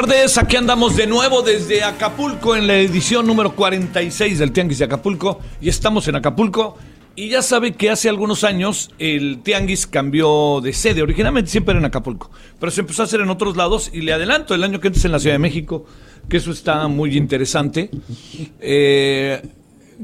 Tardes, aquí andamos de nuevo desde Acapulco en la edición número 46 del Tianguis de Acapulco y estamos en Acapulco y ya sabe que hace algunos años el Tianguis cambió de sede, originalmente siempre era en Acapulco, pero se empezó a hacer en otros lados y le adelanto el año que antes en la Ciudad de México, que eso está muy interesante. Eh,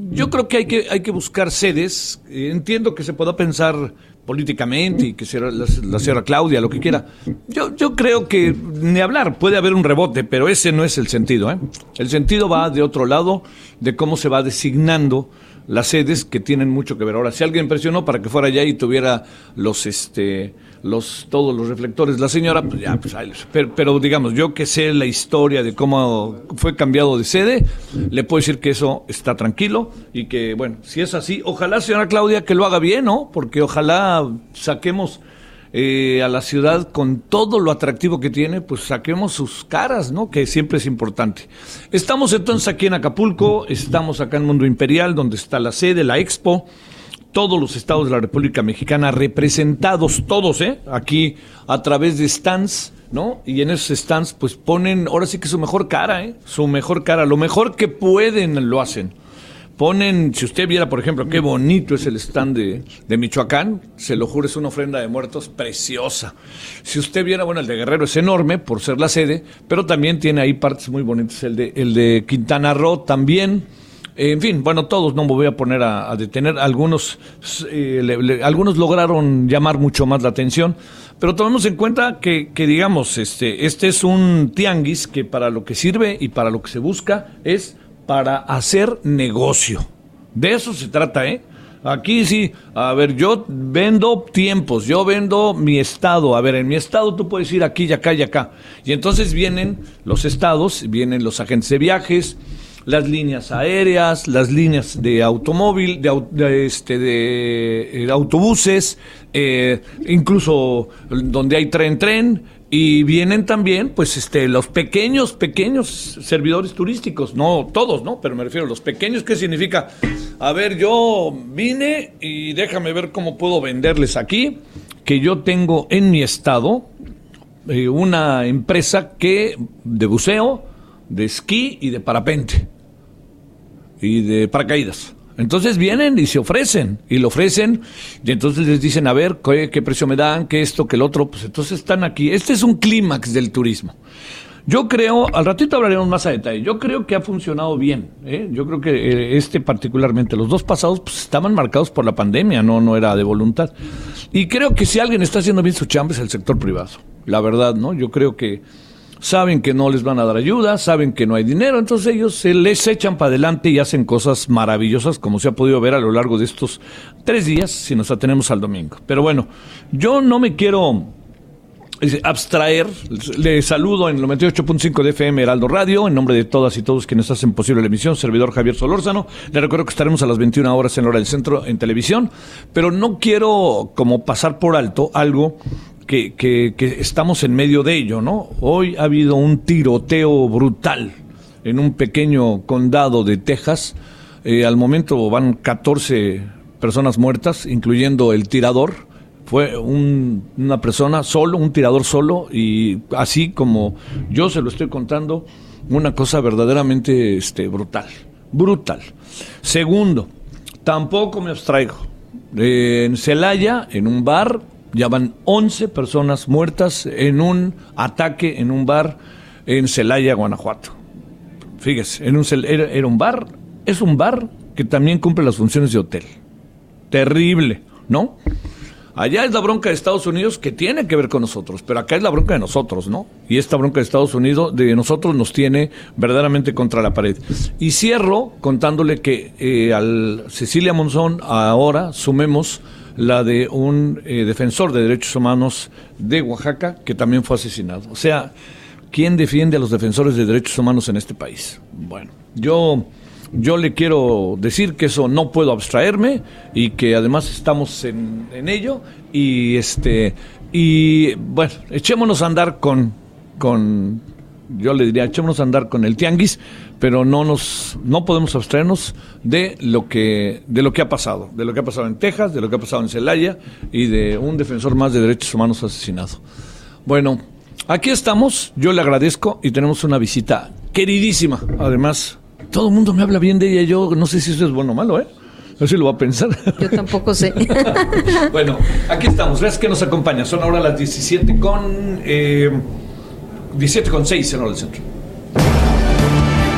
yo creo que hay que, hay que buscar sedes, Eh, entiendo que se pueda pensar políticamente y que sea la, la Claudia, lo que quiera. Yo, yo creo que ni hablar, puede haber un rebote, pero ese no es el sentido. ¿eh? El sentido va de otro lado, de cómo se va designando las sedes que tienen mucho que ver. Ahora, si alguien presionó para que fuera allá y tuviera los, este, los, todos los reflectores, la señora, pues ya, pues pero, pero digamos, yo que sé la historia de cómo fue cambiado de sede, le puedo decir que eso está tranquilo y que, bueno, si es así, ojalá, señora Claudia, que lo haga bien, ¿no? Porque ojalá saquemos eh, a la ciudad con todo lo atractivo que tiene, pues saquemos sus caras, ¿no? Que siempre es importante. Estamos entonces aquí en Acapulco, estamos acá en Mundo Imperial, donde está la sede, la expo, todos los estados de la República Mexicana representados, todos, ¿eh? Aquí a través de stands, ¿no? Y en esos stands, pues ponen, ahora sí que su mejor cara, ¿eh? Su mejor cara, lo mejor que pueden lo hacen. Ponen, si usted viera, por ejemplo, qué bonito es el stand de, de Michoacán, se lo juro, es una ofrenda de muertos preciosa. Si usted viera, bueno, el de Guerrero es enorme por ser la sede, pero también tiene ahí partes muy bonitas. El de, el de Quintana Roo también. En fin, bueno, todos no me voy a poner a, detener. Algunos, eh, le- algunos lograron llamar mucho más la atención, pero tomemos en cuenta que, que, digamos, este, este es un tianguis que para lo que sirve y para lo que se busca es para hacer negocio. De eso se trata, ¿eh? Aquí sí, a ver, yo vendo tiempos, yo vendo mi estado. A ver, en mi estado tú puedes ir aquí y acá y acá. Y entonces vienen los estados, vienen los agentes de viajes, las líneas aéreas, las líneas de automóvil, de, este, de, eh, autobuses, eh, incluso donde hay tren-tren, y vienen también, pues, este, los pequeños, pequeños servidores turísticos, no todos, ¿no? Pero me refiero a los pequeños, ¿qué significa? A ver, yo vine y déjame ver cómo puedo venderles aquí, que yo tengo en mi estado eh, una empresa que de buceo, de esquí y de parapente y de paracaídas. Entonces vienen y se ofrecen, y lo ofrecen, y entonces les dicen, a ver, ¿qué, precio me dan? ¿Qué esto? ¿Qué el otro? Pues entonces están aquí. Este es un clímax del turismo. Yo creo, al ratito hablaremos más a detalle, yo creo que ha funcionado bien. ¿eh? Yo creo que eh, este particularmente, los dos pasados pues, estaban marcados por la pandemia, no, no era de voluntad. Y creo que si alguien está haciendo bien su chamba es el sector privado. La verdad, ¿no? Yo creo que saben que no les van a dar ayuda, saben que no hay dinero, entonces ellos se les echan para adelante y hacen cosas maravillosas, como se ha podido ver a lo largo de estos tres días, si nos atenemos al domingo. Pero bueno, yo no me quiero eh, abstraer. Le saludo en el 98.5 de FM Heraldo Radio, en nombre de todas y todos quienes hacen posible la emisión, servidor Javier Solórzano. Le recuerdo que estaremos a las 21 horas en la hora del centro en televisión, pero no quiero como pasar por alto algo que, estamos en medio de ello, ¿no? Hoy ha habido un tiroteo brutal en un pequeño condado de Texas. Eh, al momento van 14 personas muertas, incluyendo el tirador fue un- una persona solo, un tirador solo, y así como yo se lo estoy contando, una cosa verdaderamente este, brutal, brutal. Segundo, tampoco me abstraigo En Celaya, en un bar, ya van 11 personas muertas en un ataque en un bar en Celaya, Guanajuato. Fíjese, en un, era, era un bar, es un bar que también cumple las funciones de hotel. Terrible, ¿no? Allá es la bronca de Estados Unidos que tiene que ver con nosotros, pero acá es la bronca de nosotros, ¿no? Y esta bronca de Estados Unidos de nosotros nos tiene verdaderamente contra la pared. Y cierro contándole que eh, al Cecilia Monzón ahora sumemos la de un eh, defensor de derechos humanos de Oaxaca que también fue asesinado. O sea, ¿quién defiende a los defensores de derechos humanos en este país? Bueno, yo yo le quiero decir que eso no puedo abstraerme y que además estamos en, ello y este y bueno, echémonos a andar con con yo le diría echémonos a andar con el tianguis, pero no nos no podemos abstraernos de lo que de lo que ha pasado, de lo que ha pasado en Texas, de lo que ha pasado en Celaya y de un defensor más de derechos humanos asesinado. Bueno, aquí estamos, yo le agradezco y tenemos una visita queridísima, además todo el mundo me habla bien de ella. Yo no sé si eso es bueno o malo, ¿eh? No sé si lo va a pensar. Yo tampoco sé. bueno, aquí estamos. Gracias que nos acompaña. Son ahora las 17 con. Eh, 17 con 6 en hora del centro.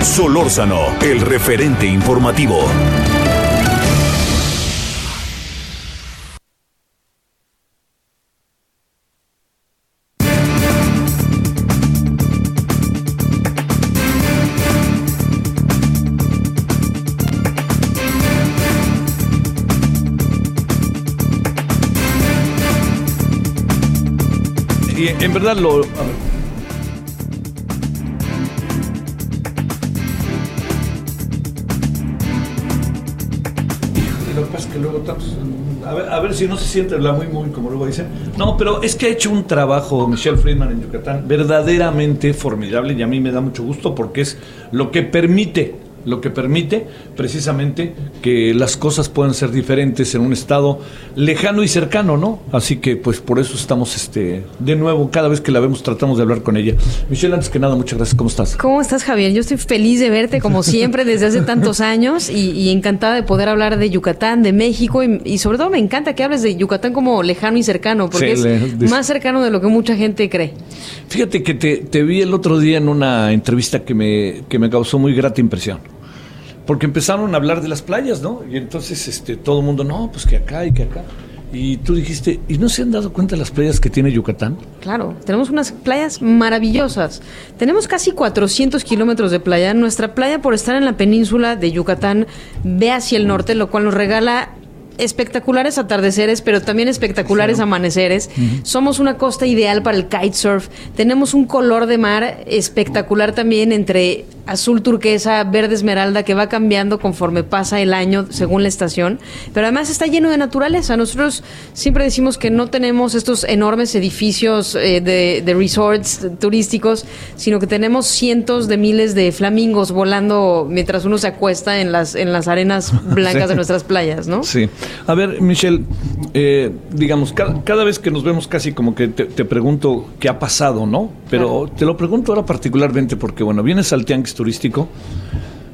Solórzano, el referente informativo. en verdad. Lo a ver, a ver si no se siente la muy muy como luego dicen. No, pero es que ha hecho un trabajo Michelle Friedman en Yucatán verdaderamente formidable y a mí me da mucho gusto porque es lo que permite lo que permite precisamente que las cosas puedan ser diferentes en un estado lejano y cercano, ¿no? Así que pues por eso estamos este de nuevo, cada vez que la vemos tratamos de hablar con ella. Michelle, antes que nada, muchas gracias, ¿cómo estás? ¿Cómo estás, Javier? Yo estoy feliz de verte como siempre desde hace tantos años y, encantada de poder hablar de Yucatán, de México y, sobre todo me encanta que hables de Yucatán como lejano y cercano, porque es más cercano de lo que mucha gente cree. Fíjate que te, te vi el otro día en una entrevista que me, que me causó muy grata impresión porque empezaron a hablar de las playas, ¿no? Y entonces este, todo el mundo, no, pues que acá y que acá. Y tú dijiste, ¿y no se han dado cuenta las playas que tiene Yucatán? Claro, tenemos unas playas maravillosas. Tenemos casi 400 kilómetros de playa. Nuestra playa, por estar en la península de Yucatán, ve hacia el norte, lo cual nos regala espectaculares atardeceres, pero también espectaculares amaneceres. Somos una costa ideal para el kitesurf. Tenemos un color de mar espectacular también entre azul turquesa, verde esmeralda, que va cambiando conforme pasa el año según la estación. Pero además está lleno de naturaleza. Nosotros siempre decimos que no tenemos estos enormes edificios eh, de, de, resorts turísticos, sino que tenemos cientos de miles de flamingos volando mientras uno se acuesta en las, en las arenas blancas de nuestras playas, ¿no? Sí. A ver, Michelle, eh, digamos, cada, vez que nos vemos casi como que te, pregunto qué ha pasado, ¿no? Pero te lo pregunto ahora particularmente porque, bueno, vienes al tianguis turístico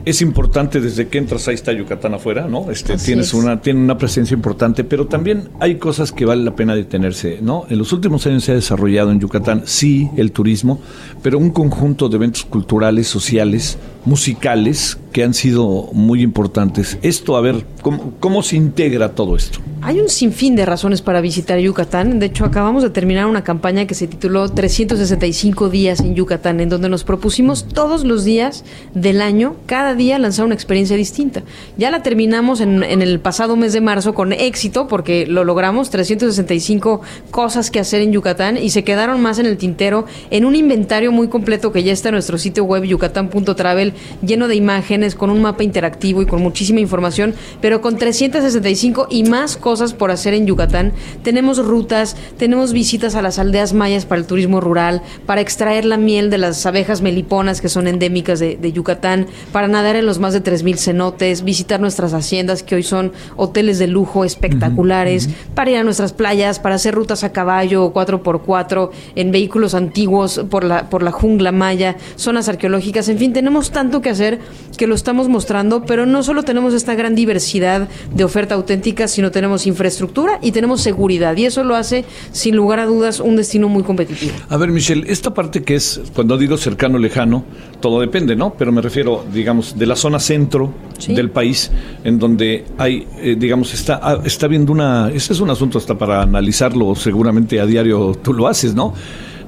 es importante desde que entras ahí está Yucatán afuera, ¿no? Este tienes una tiene una presencia importante, pero también hay cosas que vale la pena detenerse, ¿no? En los últimos años se ha desarrollado en Yucatán sí el turismo, pero un conjunto de eventos culturales, sociales, musicales que han sido muy importantes. Esto, a ver, ¿cómo, cómo se integra todo esto? Hay un sinfín de razones para visitar Yucatán. De hecho, acabamos de terminar una campaña que se tituló 365 días en Yucatán, en donde nos propusimos todos los días del año, cada día, lanzar una experiencia distinta. Ya la terminamos en, el pasado mes de marzo con éxito, porque lo logramos, 365 cosas que hacer en Yucatán, y se quedaron más en el tintero en un inventario muy completo que ya está en nuestro sitio web yucatán.travel, lleno de imágenes, con un mapa interactivo y con muchísima información, pero con 365 y más cosas por hacer en Yucatán. Tenemos rutas, tenemos visitas a las aldeas mayas para el turismo rural, para extraer la miel de las abejas meliponas que son endémicas de, Yucatán, para nadar en los más de 3.000 cenotes, visitar nuestras haciendas que hoy son hoteles de lujo espectaculares, para ir a nuestras playas, para hacer rutas a caballo o 4x4 en vehículos antiguos por la, por la jungla maya, zonas arqueológicas, en fin, tenemos tanto que hacer que lo estamos mostrando, pero no solo tenemos esta gran diversidad de oferta auténtica, sino tenemos infraestructura y tenemos seguridad. Y eso lo hace, sin lugar a dudas, un destino muy competitivo. A ver, Michelle, esta parte que es, cuando digo cercano, lejano, todo depende, ¿no? Pero me refiero, digamos, de la zona centro Sí. del país, en donde hay, eh, digamos, está, ah, está viendo una, ese es un asunto hasta para analizarlo, seguramente a diario tú lo haces, ¿no?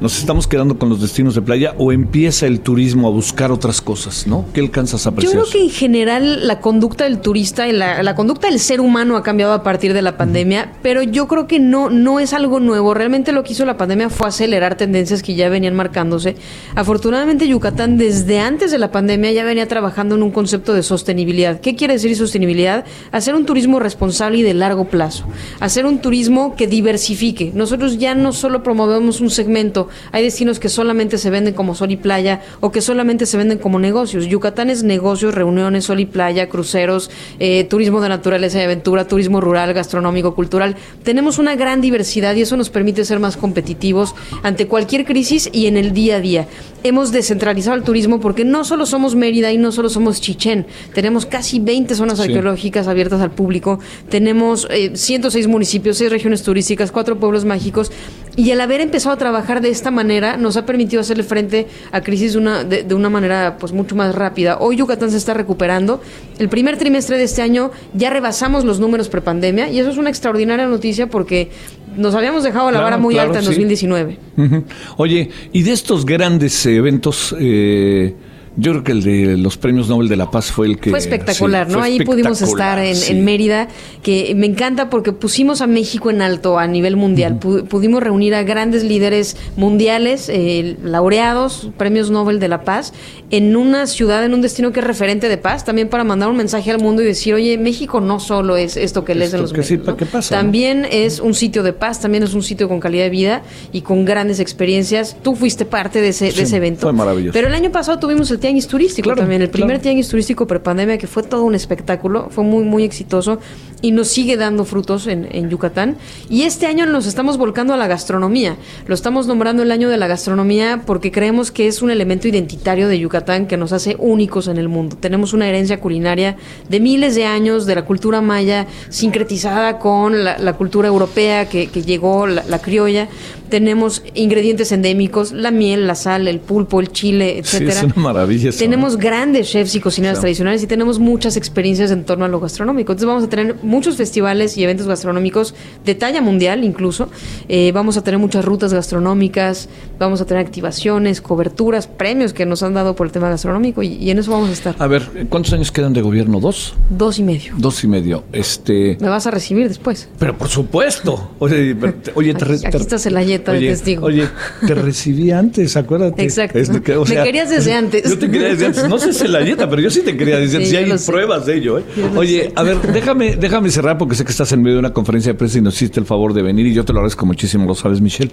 Nos estamos quedando con los destinos de playa o empieza el turismo a buscar otras cosas, ¿no? ¿Qué alcanzas a Yo apreciar? creo que en general la conducta del turista y la, la conducta del ser humano ha cambiado a partir de la pandemia, pero yo creo que no, no es algo nuevo. Realmente lo que hizo la pandemia fue acelerar tendencias que ya venían marcándose. Afortunadamente Yucatán desde antes de la pandemia ya venía trabajando en un concepto de sostenibilidad. ¿Qué quiere decir sostenibilidad? Hacer un turismo responsable y de largo plazo. Hacer un turismo que diversifique. Nosotros ya no solo promovemos un segmento, hay destinos que solamente se venden como sol y playa o que solamente se venden como negocios. Yucatán es negocios, reuniones, sol y playa, cruceros, eh, turismo de naturaleza y aventura, turismo rural, gastronómico, cultural. Tenemos una gran diversidad y eso nos permite ser más competitivos ante cualquier crisis y en el día a día. Hemos descentralizado el turismo porque no solo somos Mérida y no solo somos Chichén, tenemos casi 20 zonas Sí. arqueológicas abiertas al público, tenemos eh, 106 municipios, 6 regiones turísticas, 4 pueblos mágicos y el haber empezado a trabajar de esta manera nos ha permitido hacerle frente a crisis de una, de, de una manera pues mucho más rápida. Hoy Yucatán se está recuperando. El primer trimestre de este año ya rebasamos los números prepandemia y eso es una extraordinaria noticia porque nos habíamos dejado la Claro, vara muy claro, alta en sí. 2019. Ujú. Oye, y de estos grandes eventos, eh, yo creo que el de los premios Nobel de la Paz fue el que... Fue espectacular, sí, ¿no? fue Ahí pudimos estar en, sí. en Mérida, que me encanta porque pusimos a México en alto a nivel mundial. Pu- pudimos reunir a grandes líderes mundiales, eh, laureados, premios Nobel de la Paz, en una ciudad, en un destino que es referente de paz, también para mandar un mensaje al mundo y decir, oye, México no solo es esto que lees en los que sí, ¿no? ¿qué pasa, no? También es un sitio de paz, también es un sitio con calidad de vida y con grandes experiencias. Tú fuiste parte de ese, de ese evento. fue maravilloso. Pero el año pasado tuvimos el Tianguis Turístico Claro, también, el primer claro. tianguis turístico prepandemia que fue todo un espectáculo, fue muy muy exitoso y nos sigue dando frutos en, en Yucatán. Y este año nos estamos volcando a la gastronomía. Lo estamos nombrando el año de la gastronomía porque creemos que es un elemento identitario de Yucatán que nos hace únicos en el mundo. Tenemos una herencia culinaria de miles de años de la cultura maya sincretizada con la, la cultura europea que, que llegó, la, la criolla. Tenemos ingredientes endémicos, la miel, la sal, el pulpo, el chile, Sí, etcétera. es una maravilla eso, Tenemos ¿no? grandes chefs y cocineras Sí. tradicionales y tenemos muchas experiencias en torno a lo gastronómico. Entonces vamos a tener muchos festivales y eventos gastronómicos de talla mundial incluso. Eh, vamos a tener muchas rutas gastronómicas, vamos a tener activaciones, coberturas, premios que nos han dado por el tema gastronómico y, y en eso vamos a estar. A ver, ¿cuántos años quedan de gobierno? ¿Dos? Dos y medio. Dos y medio. Este... Me vas a recibir después. Pero por supuesto. Oye, oye, te Aquí- aquí te- está Celayeta de oye, testigo. Oye, te recibí antes, acuérdate. Exacto. Es de que, o Me querías desde antes. Yo te quería desde antes. No sé Celayeta, pero yo sí te quería desde antes. Sí, hay sé. pruebas de ello, ¿eh? Oye, sé. a ver, déjame, déjame cerrar porque sé que estás en medio de una conferencia de prensa y nos hiciste el favor de venir y yo te lo agradezco muchísimo, lo sabes, Michelle.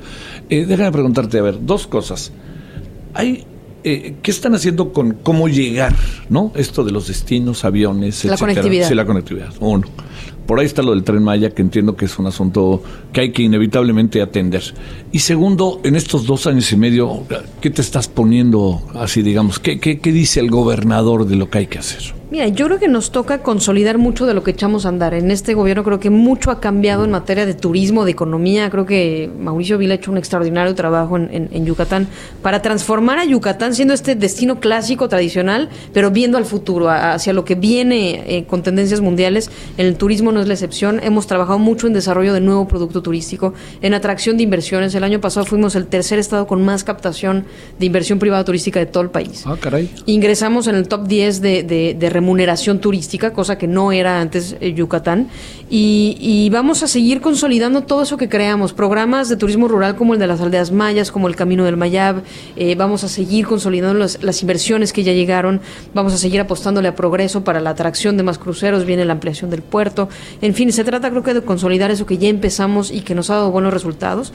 Eh, déjame preguntarte, a ver, dos cosas. Hay, eh, ¿Qué están haciendo con cómo llegar, no? Esto de los destinos, aviones, La etcétera. conectividad. Sí, la conectividad. Uno. Por ahí está lo del tren Maya, que entiendo que es un asunto que hay que inevitablemente atender. Y segundo, en estos dos años y medio, ¿qué te estás poniendo así, digamos? ¿Qué, qué, qué dice el gobernador de lo que hay que hacer? Mira, yo creo que nos toca consolidar mucho de lo que echamos a andar. En este gobierno creo que mucho ha cambiado en materia de turismo, de economía. Creo que Mauricio Vila ha hecho un extraordinario trabajo en, en- en Yucatán para transformar a Yucatán siendo este destino clásico, tradicional, pero viendo al futuro, a- hacia lo que viene eh, con tendencias mundiales. El turismo no es la excepción. Hemos trabajado mucho en desarrollo de nuevo producto turístico, en atracción de inversiones. El año pasado fuimos el tercer estado con más captación de inversión privada turística de todo el país. Ah, caray. Ingresamos en el top 10 de, de- de remuneración turística, cosa que no era antes eh, Yucatán. Y, y vamos a seguir consolidando todo eso que creamos. Programas de turismo rural como el de las aldeas mayas, como el Camino del Mayab. Eh, vamos a seguir consolidando las, las inversiones que ya llegaron. Vamos a seguir apostándole a progreso para la atracción de más cruceros. Viene la ampliación del puerto. En fin, se trata creo que de consolidar eso que ya empezamos y que nos ha dado buenos resultados.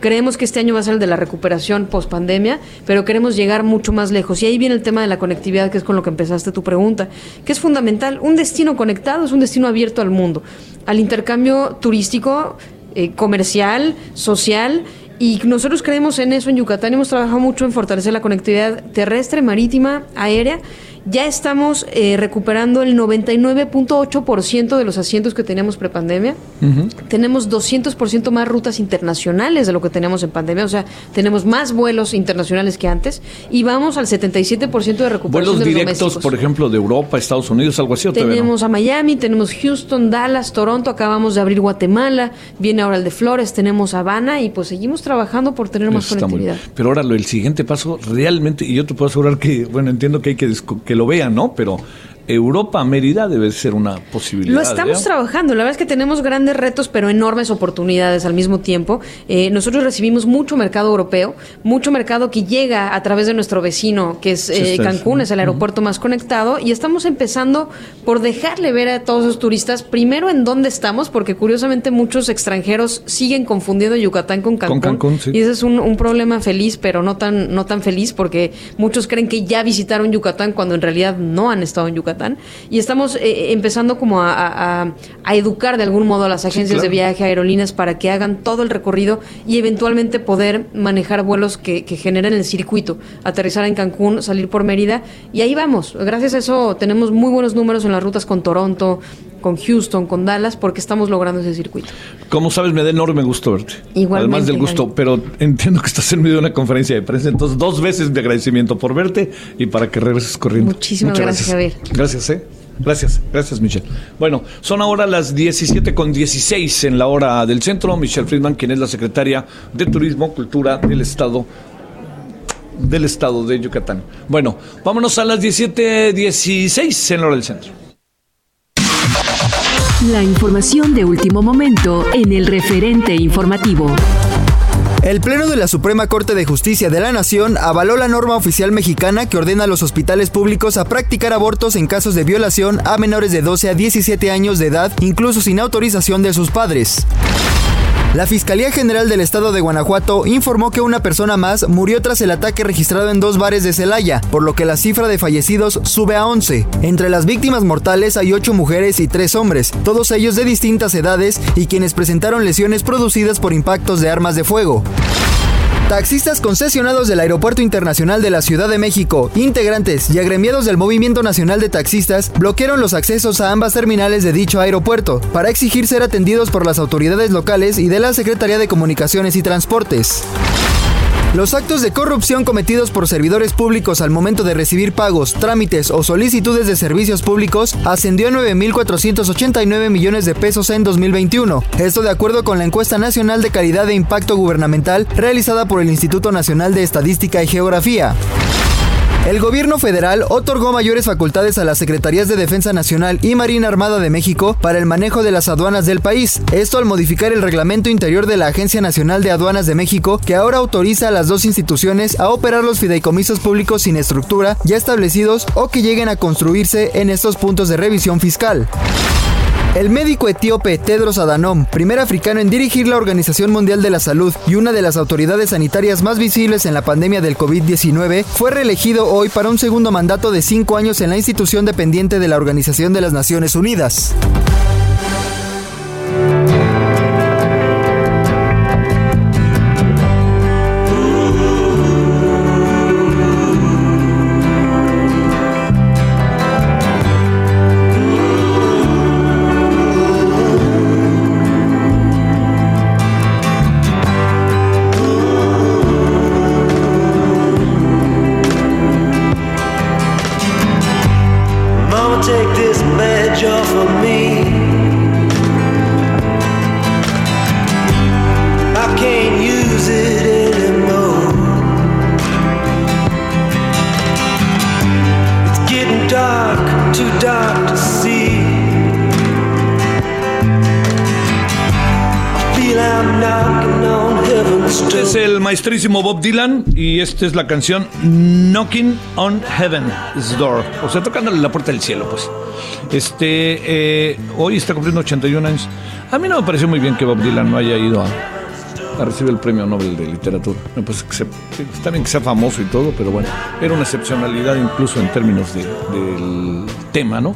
Creemos que este año va a ser el de la recuperación post pandemia, pero queremos llegar mucho más lejos. Y ahí viene el tema de la conectividad, que es con lo que empezaste tu pregunta, que es fundamental. Un destino conectado es un destino abierto al mundo, al intercambio turístico, eh, comercial, social. Y nosotros creemos en eso en Yucatán. Hemos trabajado mucho en fortalecer la conectividad terrestre, marítima, aérea. Ya estamos eh, recuperando el 99.8% de los asientos que teníamos prepandemia. Tenemos 200% más rutas internacionales de lo que teníamos en pandemia, o sea, tenemos más vuelos internacionales que antes y vamos al 77% de recuperación Vuelos de los directos, domésticos. por ejemplo, de Europa, Estados Unidos, algo así. ¿o no? Tenemos a Miami, tenemos Houston, Dallas, Toronto, acabamos de abrir Guatemala, viene ahora el de Flores, tenemos Habana y pues seguimos trabajando por tener más Eso conectividad. Pero ahora lo, el siguiente paso realmente, y yo te puedo asegurar que, bueno, entiendo que hay que, que lo vean, ¿no? Pero Europa, Mérida debe ser una posibilidad. Lo estamos ¿eh? trabajando. La verdad es que tenemos grandes retos, pero enormes oportunidades al mismo tiempo. Eh, nosotros recibimos mucho mercado europeo, mucho mercado que llega a través de nuestro vecino, que es eh, Cancún, es el aeropuerto más conectado, y estamos empezando por dejarle ver a todos esos turistas primero en dónde estamos, porque curiosamente muchos extranjeros siguen confundiendo Yucatán con Cancún. Cancún, sí. Y ese es un, un problema feliz, pero no tan, no tan feliz, porque muchos creen que ya visitaron Yucatán cuando en realidad no han estado en Yucatán. Y estamos eh, empezando como a, a- educar de algún modo a las agencias claro. de viaje, aerolíneas, para que hagan todo el recorrido y eventualmente poder manejar vuelos que, que generen el circuito, aterrizar en Cancún, salir por Mérida. Y ahí vamos. Gracias a eso tenemos muy buenos números en las rutas con Toronto, con Houston, con Dallas, porque estamos logrando ese circuito. Como sabes, me da enorme gusto verte. Igualmente, Además del gusto, pero entiendo que estás en medio de una conferencia de prensa, entonces dos veces de agradecimiento por verte y para que regreses corriendo. Muchísimas Muchas gracias, Javier. Gracias, ¿eh? Gracias, gracias Michelle. Bueno, son ahora las 17 con 16 en la hora del centro. Michelle Friedman, quien es la secretaria de Turismo, Cultura del Estado del Estado de Yucatán. Bueno, vámonos a las 17.16 en la hora del centro. La información de último momento en el referente informativo. El Pleno de la Suprema Corte de Justicia de la Nación avaló la norma oficial mexicana que ordena a los hospitales públicos a practicar abortos en casos de violación a menores de 12 a 17 años de edad, incluso sin autorización de sus padres. La Fiscalía General del Estado de Guanajuato informó que una persona más murió tras el ataque registrado en dos bares de Celaya, por lo que la cifra de fallecidos sube a 11. Entre las víctimas mortales hay 8 mujeres y 3 hombres, todos ellos de distintas edades y quienes presentaron lesiones producidas por impactos de armas de fuego. Taxistas concesionados del Aeropuerto Internacional de la Ciudad de México, integrantes y agremiados del Movimiento Nacional de Taxistas bloquearon los accesos a ambas terminales de dicho aeropuerto para exigir ser atendidos por las autoridades locales y de la Secretaría de Comunicaciones y Transportes. Los actos de corrupción cometidos por servidores públicos al momento de recibir pagos, trámites o solicitudes de servicios públicos ascendió a 9.489 millones de pesos en 2021. Esto de acuerdo con la encuesta nacional de calidad de impacto gubernamental realizada por el Instituto Nacional de Estadística y Geografía. El gobierno federal otorgó mayores facultades a las Secretarías de Defensa Nacional y Marina Armada de México para el manejo de las aduanas del país. Esto al modificar el reglamento interior de la Agencia Nacional de Aduanas de México, que ahora autoriza a las dos instituciones a operar los fideicomisos públicos sin estructura ya establecidos o que lleguen a construirse en estos puntos de revisión fiscal. El médico etíope Tedros Adhanom, primer africano en dirigir la Organización Mundial de la Salud y una de las autoridades sanitarias más visibles en la pandemia del COVID-19, fue reelegido hoy para un segundo mandato de cinco años en la institución dependiente de la Organización de las Naciones Unidas. Too dark to see. Este es el maestrísimo Bob Dylan y esta es la canción Knocking on Heaven's Door. O sea, tocándole la puerta del cielo, pues. Este, eh, hoy está cumpliendo 81 años. A mí no me pareció muy bien que Bob Dylan no haya ido a, a recibir el premio Nobel de Literatura. Parece que se- está bien que sea famoso y todo, pero bueno, era una excepcionalidad incluso en términos de- del tema, ¿no?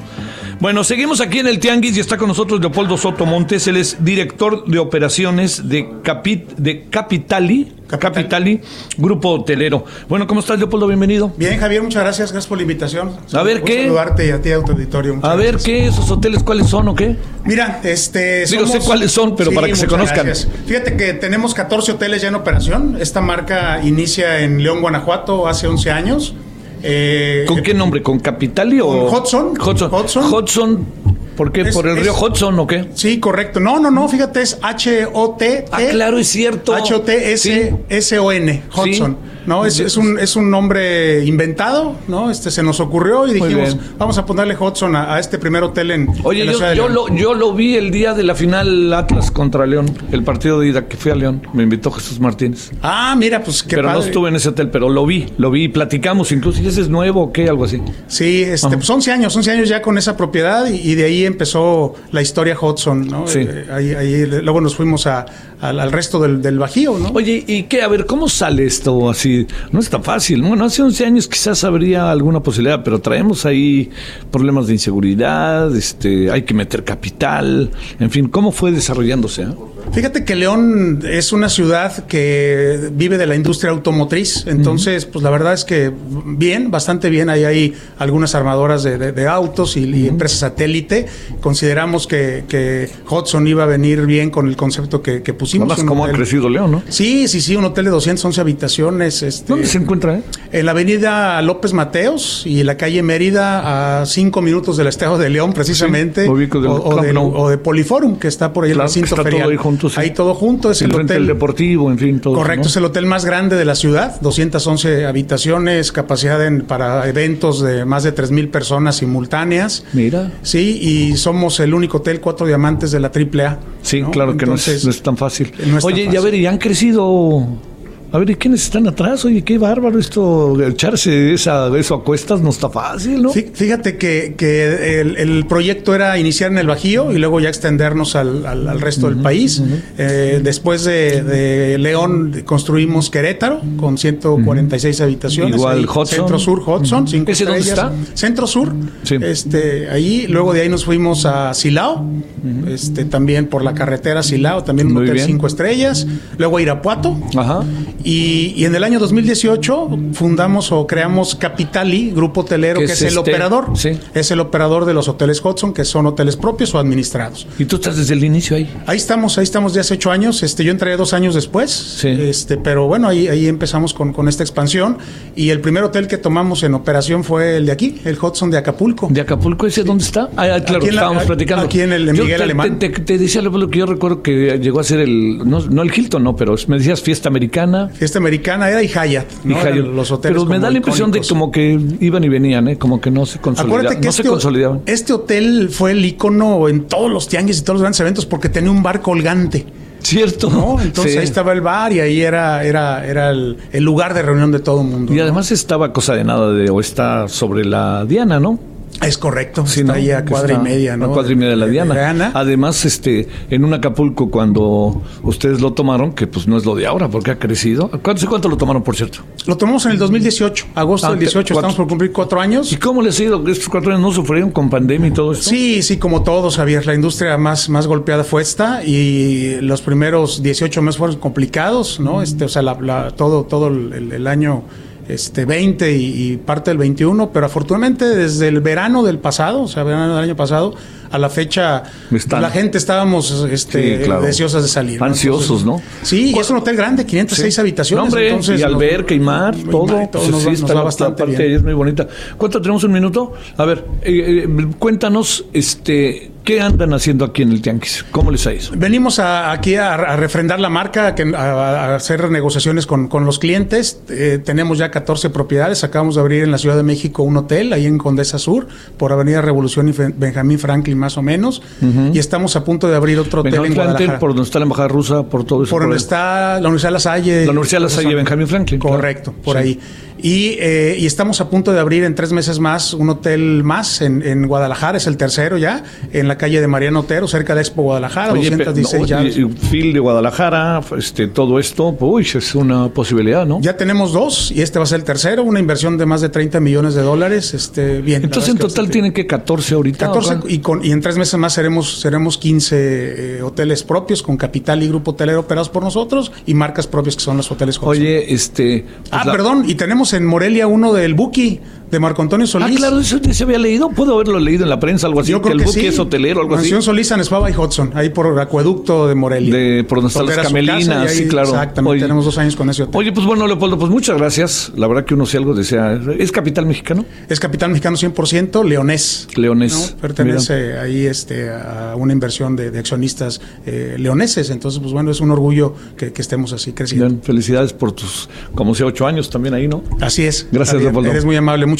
Bueno, seguimos aquí en el Tianguis y está con nosotros Leopoldo Soto Montes. Él es director de operaciones de, Capit, de Capitali, Capitali, grupo hotelero. Bueno, ¿cómo estás, Leopoldo? Bienvenido. Bien, Javier, muchas gracias. Gracias por la invitación. A ver, ¿qué? saludarte y a ti, a tu auditorio. A ver, gracias. ¿qué? ¿Esos hoteles cuáles son o qué? Mira, este. Digo, sé cuáles son, pero para que se conozcan. gracias. Fíjate que tenemos 14 hoteles ya en operación. Esta marca inicia en León, Guanajuato, hace 11 años. Eh, ¿Con qué nombre? ¿Con Capitali o...? Hudson. Hudson. Hudson. Hudson, ¿por qué? Es- ¿Por el es- río Hudson o qué? Sí, correcto. No, no, no, fíjate, es H-O-T. Ah, claro, es cierto. H-O-T-S-S-O-N, Sí. Hudson. No, es, es un, es un nombre inventado, ¿no? Este se nos ocurrió y dijimos, vamos a ponerle Hudson a, a este primer hotel en, Oye, en la yo, de yo lo, yo lo vi el día de la final Atlas contra León, el partido de ida que fui a León. Me invitó Jesús Martínez. Ah, mira, pues qué pero no estuve en ese hotel, pero lo vi, lo vi, platicamos incluso. ¿Y ese es nuevo o qué? Algo así. Sí, este, Ajá. pues 11 años, 11 años ya con esa propiedad y, y de ahí empezó la historia Hudson, ¿no? Sí. Eh, ahí, ahí, luego nos fuimos a- al, al resto del, del Bajío, ¿no? Oye, ¿y qué? A ver, ¿cómo sale esto así? No es tan fácil. Bueno, hace 11 años quizás habría alguna posibilidad, pero traemos ahí problemas de inseguridad, este, hay que meter capital, en fin, ¿cómo fue desarrollándose? ah? Fíjate que León es una ciudad que vive de la industria automotriz, entonces, pues la verdad es que bien, bastante bien. Ahí hay algunas armadoras de, de- de autos y, y empresas satélite. Consideramos que, que Hudson iba a venir bien con el concepto que, que pusimos. Además, cómo ha crecido León, ¿no? Sí, sí, sí, un hotel de 211 habitaciones. Este, ¿Dónde se encuentra? eh? En la avenida López Mateos y la calle Mérida, a cinco minutos del Estado de León, precisamente. Sí, ubico del o, Nou. o de Poliforum, que está por ahí Claro, el recinto está todo ferial. ahí junto, sí. Ahí todo junto. Es el Enfrente hotel deportivo, en fin, todo. Correcto, ¿no? es el hotel más grande de la ciudad, 211 habitaciones, capacidad en- para eventos de más de 3.000 personas simultáneas. Mira. Sí, y somos el único hotel cuatro diamantes de la AAA. Sí, ¿no? claro que no, es, no es tan fácil. no es tan Oye, a fácil. ver, y han crecido. A ver, ¿y quiénes están atrás? Oye, qué bárbaro esto. Echarse esa, eso a cuestas no está fácil, ¿no? Fí- Fíjate que, que el, el proyecto era iniciar en el Bajío y luego ya extendernos al, al- al resto del país. Eh, después de, de León construimos Querétaro con 146 habitaciones. Igual Ahí, Hudson. Centro Sur, Hudson, cinco ¿Ese dónde estrellas. Centro Sur. Sí. Este, ahí, luego de ahí nos fuimos a Silao, este, también por la carretera Silao, también un Muy hotel bien. cinco estrellas. Luego a Irapuato. Ajá. Y, y en el año 2018 fundamos o creamos Capitali, grupo hotelero, ¿Qué que es es, el este? operador. Sí. Es el operador de los hoteles Hudson, que son hoteles propios o administrados. Y tú estás desde el inicio ahí. Ahí estamos, ahí estamos de hace ocho años. Este, yo entré dos años después. Este, pero bueno, ahí, ahí empezamos con, con esta expansión. Y el primer hotel que tomamos en operación fue el de aquí, el Hudson de Acapulco. ¿De Acapulco ese dónde está? Ah, ah, claro, Aquí en la- estábamos platicando. aquí en el de Yo Miguel te, Alemán. Te, te- te decía lo que yo recuerdo que llegó a ser el. No, no el Hilton, no, pero me decías fiesta americana. Fiesta americana era y Hyatt. ¿no? y Hyatt. Eran Los hoteles pero me da la impresión de como que iban y venían, ¿eh? Como que no se consolidaban. Acuérdate que no este, se consolidaban. este hotel fue el icono en todos los tianguis y todos los grandes eventos porque tenía un bar colgante. Cierto. ¿no? Entonces Sí. ahí estaba el bar y ahí era, era, era el, el lugar de reunión de todo el mundo. Y ¿no? además estaba cosa de nada de, o está sobre la Diana, ¿no? Es correcto, Sí, está ¿no? ahí a cuadra está y media, ¿no? A cuadra y media de la Diana. Diana. Además, este, en un Acapulco, cuando ustedes lo tomaron, que pues no es lo de ahora, porque ha crecido. ¿Cuánto, cuánto lo tomaron, por cierto? Lo tomamos en el 2018, agosto Ah, del 18, cuatro. estamos por cumplir cuatro años. ¿Y cómo les ha ido? ¿Estos cuatro años no sufrieron con pandemia y todo esto? Sí, sí, como todos, Javier, la industria más, más golpeada fue esta y los primeros 18 meses fueron complicados, ¿no? Este, o sea, la- la- todo, todo el, el año este 20 y, y parte del 21, pero afortunadamente desde el verano del pasado, o sea, verano del año pasado, a la fecha, Están. la gente estábamos este, Sí, claro. deseosas de salir. ¿no? Ansiosos, ¿no? Sí, y es un hotel grande, 506 habitaciones. No, hombre, entonces y alberca y mar, y todo. mar y todo Pues nos, sí, está nos va bastante parte bien. es muy bonita. ¿Cuánto tenemos un minuto? A ver, eh, eh, cuéntanos, este, ¿qué andan haciendo aquí en el Tianguis? ¿Cómo les ha ido? Venimos a- aquí a, a refrendar la marca, a, a- hacer negociaciones con, con los clientes. Eh, tenemos ya 14 propiedades. Acabamos de abrir en la Ciudad de México un hotel, ahí en Condesa Sur, por Avenida Revolución y Fe- Benjamín Franklin, más o menos. Y estamos a punto de abrir otro hotel en Guadalajara. por donde está la embajada rusa, por todo eso. Por donde está la Universidad La Salle. La Universidad La Salle, Benjamín Franklin. claro. Correcto, por Sí. ahí. Y, eh, y estamos a punto de abrir en tres meses más un hotel más en, en Guadalajara, es el tercero ya, en la calle de Mariano Otero, cerca de Expo Guadalajara, Oye, pe- 216 no, llaves. y- y Phil de Guadalajara, este, todo esto, uy, es una posibilidad, ¿no? Ya tenemos dos y este va a ser el tercero, una inversión de más de 30 millones de dólares. Este, bien. Entonces en que total tienen que 14 ahorita. 14 ¿o qué? y, con, y en tres meses más seremos, seremos 15 eh, hoteles propios con capital y grupo hotelero operados por nosotros y marcas propias que son los hoteles. Oye, este. pues ah, la- perdón, y tenemos en Morelia uno del Buki, de Marco Antonio Ah, Solís. claro, eso ya se había leído. Puedo haberlo leído en la prensa, algo así. Yo que el que buque sí. es hotelero, algo Mansión así. Solís, Anesbaba y Hudson, ahí por el acueducto de Morelia. De- por donde están las camelinas, sí, claro. Exactamente, Oye. tenemos dos años con ese hotel. Oye, pues bueno, Leopoldo, pues muchas gracias. La verdad que uno si algo desea. ¿Es capital mexicano? Es capital mexicano 100%, leonés. Leones. ¿no? Pertenece ahí este, a una inversión de, de accionistas eh, leoneses. Entonces, pues bueno, es un orgullo que, que estemos así creciendo. Bien, felicidades por tus, como sea, ocho años también ahí, ¿no? Así es. Gracias. Leopoldo. Eres muy amable. Muchas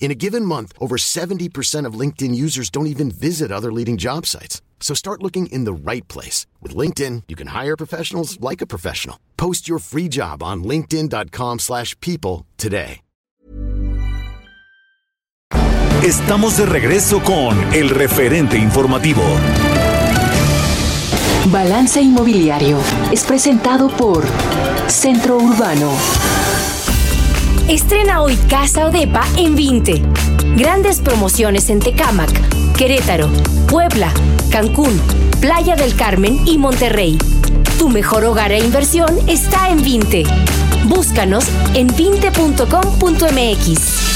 In a given month, over 70% of LinkedIn users don't even visit other leading job sites. So start looking in the right place. With LinkedIn, you can hire professionals like a professional. Post your free job on linkedin.com/people slash people today. Estamos de regreso con el referente informativo. Balance Inmobiliario es presentado por Centro Urbano. Estrena hoy Casa Odepa en 20. Grandes promociones en Tecámac, Querétaro, Puebla, Cancún, Playa del Carmen y Monterrey. Tu mejor hogar e inversión está en 20. Búscanos en 20.com.mx.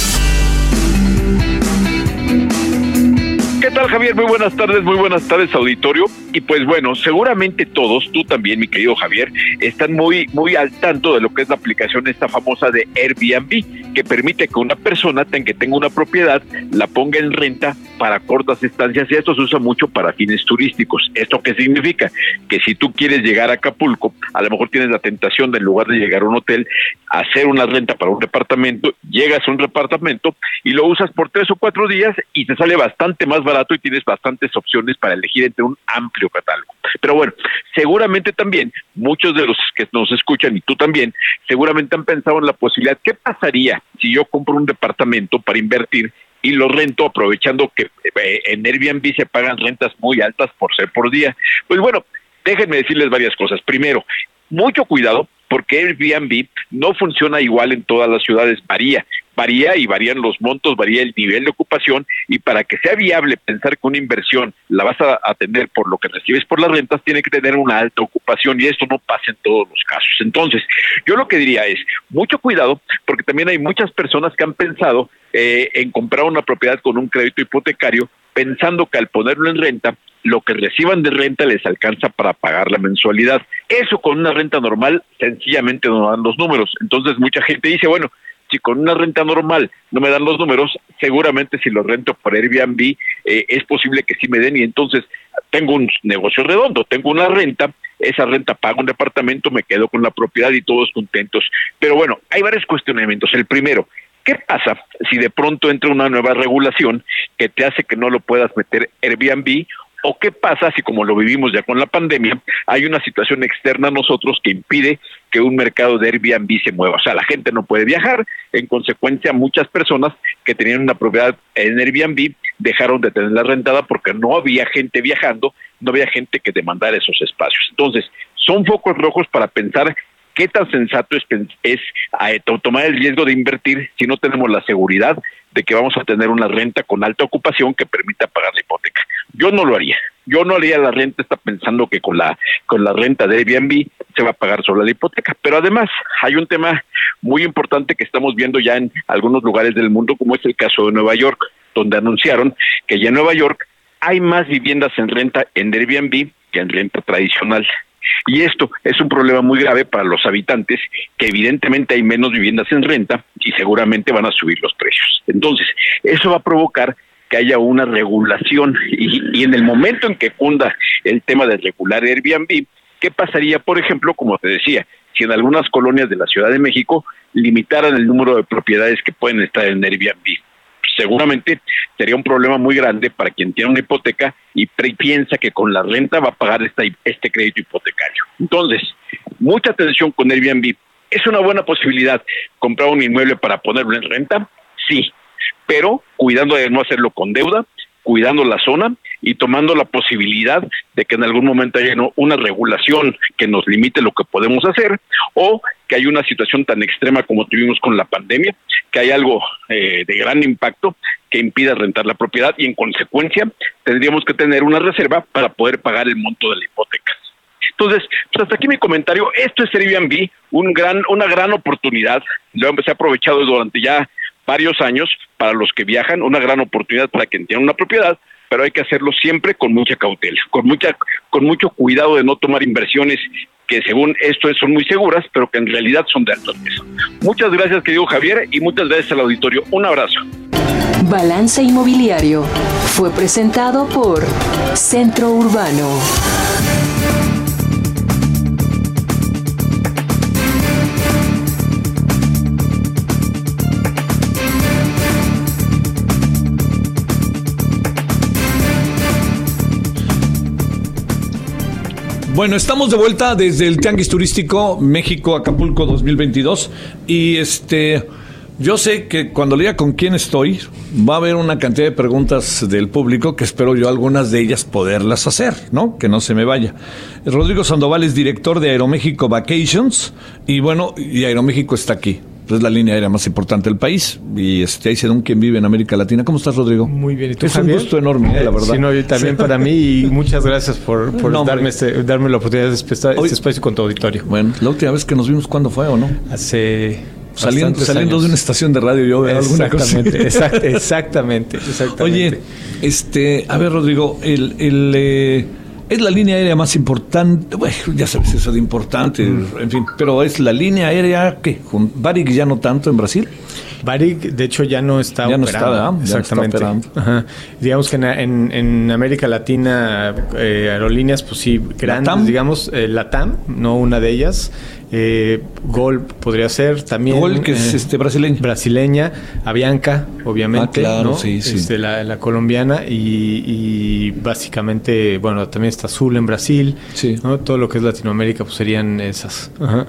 tal Javier? Muy buenas tardes, muy buenas tardes auditorio. Y pues bueno, seguramente todos, tú también mi querido Javier, están muy, muy al tanto de lo que es la aplicación esta famosa de Airbnb, que permite que una persona que tenga una propiedad la ponga en renta para cortas estancias y esto se usa mucho para fines turísticos. ¿Esto qué significa? Que si tú quieres llegar a Acapulco, a lo mejor tienes la tentación de en lugar de llegar a un hotel, hacer una renta para un departamento, llegas a un departamento y lo usas por tres o cuatro días y te sale bastante más barato y tienes bastantes opciones para elegir entre un amplio catálogo. Pero bueno, seguramente también muchos de los que nos escuchan y tú también, seguramente han pensado en la posibilidad, ¿qué pasaría si yo compro un departamento para invertir y lo rento aprovechando que eh, en Airbnb se pagan rentas muy altas por ser por día? Pues bueno, déjenme decirles varias cosas. Primero, mucho cuidado porque Airbnb no funciona igual en todas las ciudades, varía, varía y varían los montos, varía el nivel de ocupación y para que sea viable pensar que una inversión la vas a atender por lo que recibes por las rentas, tiene que tener una alta ocupación y esto no pasa en todos los casos. Entonces, yo lo que diría es, mucho cuidado porque también hay muchas personas que han pensado eh, en comprar una propiedad con un crédito hipotecario pensando que al ponerlo en renta lo que reciban de renta les alcanza para pagar la mensualidad. Eso con una renta normal sencillamente no dan los números. Entonces mucha gente dice, bueno, si con una renta normal no me dan los números, seguramente si lo rento por Airbnb eh, es posible que sí me den y entonces tengo un negocio redondo, tengo una renta, esa renta paga un departamento, me quedo con la propiedad y todos contentos. Pero bueno, hay varios cuestionamientos. El primero, ¿Qué pasa si de pronto entra una nueva regulación que te hace que no lo puedas meter Airbnb? ¿O qué pasa si, como lo vivimos ya con la pandemia, hay una situación externa a nosotros que impide que un mercado de Airbnb se mueva? O sea, la gente no puede viajar, en consecuencia muchas personas que tenían una propiedad en Airbnb dejaron de tenerla rentada porque no había gente viajando, no había gente que demandara esos espacios. Entonces, son focos rojos para pensar qué tan sensato es, es eh, tomar el riesgo de invertir si no tenemos la seguridad de que vamos a tener una renta con alta ocupación que permita pagar la hipoteca. Yo no lo haría. Yo no haría la renta, está pensando que con la con la renta de Airbnb se va a pagar solo la hipoteca. Pero además hay un tema muy importante que estamos viendo ya en algunos lugares del mundo, como es el caso de Nueva York, donde anunciaron que ya en Nueva York hay más viviendas en renta en Airbnb que en renta tradicional. Y esto es un problema muy grave para los habitantes, que evidentemente hay menos viviendas en renta y seguramente van a subir los precios. Entonces, eso va a provocar que haya una regulación y, y en el momento en que cunda el tema de regular Airbnb, ¿qué pasaría, por ejemplo, como te decía, si en algunas colonias de la Ciudad de México limitaran el número de propiedades que pueden estar en Airbnb? Seguramente sería un problema muy grande para quien tiene una hipoteca y piensa que con la renta va a pagar esta, este crédito hipotecario. Entonces, mucha atención con Airbnb. ¿Es una buena posibilidad comprar un inmueble para ponerlo en renta? Sí, pero cuidando de no hacerlo con deuda, cuidando la zona y tomando la posibilidad de que en algún momento haya una regulación que nos limite lo que podemos hacer o que hay una situación tan extrema como tuvimos con la pandemia, que hay algo eh, de gran impacto que impida rentar la propiedad y en consecuencia tendríamos que tener una reserva para poder pagar el monto de la hipoteca. Entonces, pues hasta aquí mi comentario. Esto es Airbnb, un gran, una gran oportunidad. Lo hemos aprovechado durante ya varios años para los que viajan, una gran oportunidad para quien tiene una propiedad, pero hay que hacerlo siempre con mucha cautela, con mucha, con mucho cuidado de no tomar inversiones que según esto son muy seguras, pero que en realidad son de alto riesgo. Muchas gracias, querido Javier, y muchas gracias al auditorio. Un abrazo. Balance Inmobiliario fue presentado por Centro Urbano. Bueno, estamos de vuelta desde el Tianguis Turístico México Acapulco 2022 y este yo sé que cuando lea con quién estoy va a haber una cantidad de preguntas del público que espero yo algunas de ellas poderlas hacer, ¿no? Que no se me vaya. Rodrigo Sandoval es director de Aeroméxico Vacations y bueno, y Aeroméxico está aquí es la línea aérea más importante del país y este, ahí se un quien vive en América Latina. ¿Cómo estás, Rodrigo? Muy bien. ¿Y tú, es un gusto enorme, eh, la verdad. Sí, no, también para mí y muchas gracias por, darme, este, darme la oportunidad de este, este espacio con tu auditorio. Bueno, la última vez que nos vimos, ¿cuándo fue o no? Hace... Saliendo, saliendo de una estación de radio yo veo alguna cosa. Exactamente, exactamente, exactamente. Oye, este, a ver, Rodrigo, el... el eh, es la línea aérea más importante, bueno, ya sabes eso de importante, mm. en fin, pero es la línea aérea que Varig ya no tanto en Brasil. Varig, de hecho, ya no está ya No está, Exactamente. Digamos que en, en, América Latina, eh, aerolíneas, pues sí, grandes, digamos, eh, Latam, no una de ellas. Eh, Gol podría ser también. Gol, que es eh, este brasileña. Brasileña, Avianca, obviamente. Ah, claro, sí, sí. Este, la, colombiana y, básicamente, bueno, también está Azul en Brasil. Sí. Todo lo que es Latinoamérica, pues serían esas. Ajá.